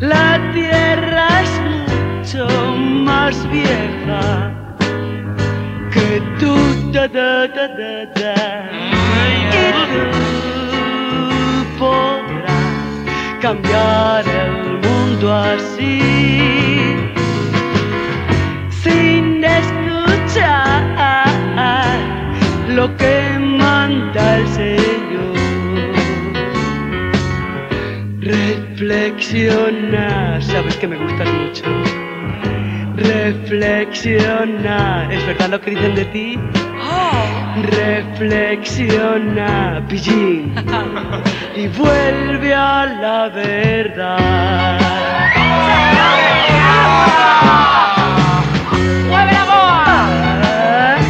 La tierra es mucho más vieja que tú. Da, da. Y tú podrás cambiar el mundo así. Reflexiona, sabes que me gustas mucho. Reflexiona, ¿es verdad lo que dicen de ti? Reflexiona, pillín, y vuelve a la verdad. ¡Mueve la voz!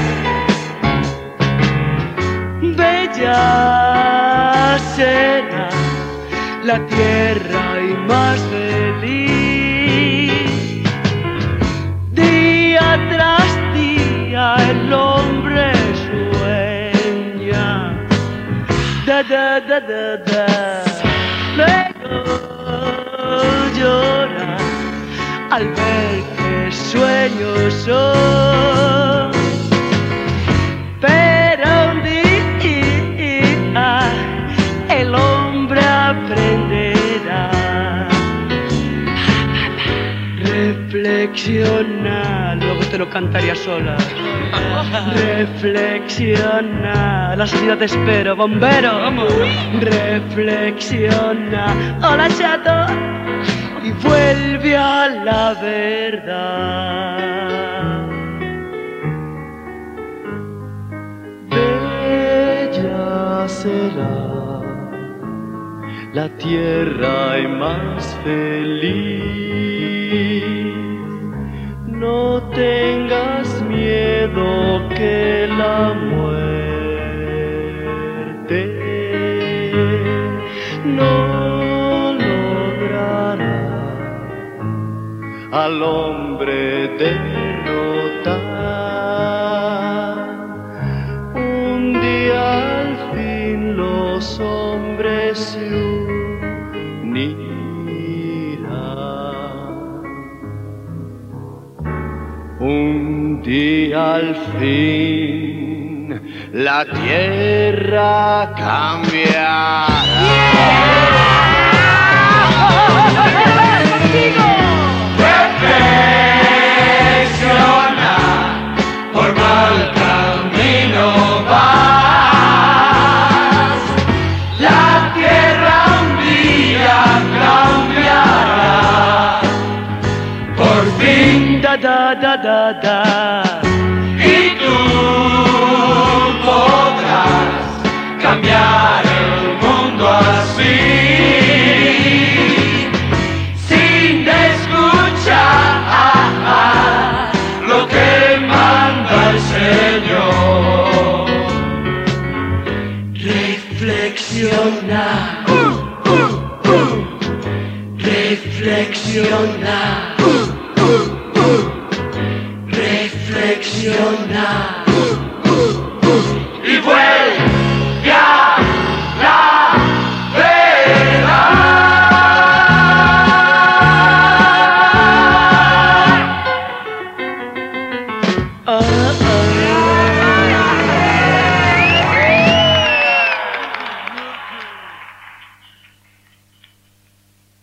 Bella será la tierra y más feliz. Día tras día el hombre sueña. Da da da da da. Luego llora al ver que sueños son. Reflexiona, luego te lo cantaría sola. Reflexiona, la salida te espero, bombero. Reflexiona, hola chato, y vuelve a la verdad. Bella será la tierra y más feliz. No tengas miedo que la muerte no logrará al hombre derrotar. Día al fin la tierra Reflexiona, Da da da da da. y tú podrás cambiar el mundo así. Sin escuchar lo que manda el Señor. Reflexiona. Reflexiona. Reflexiona.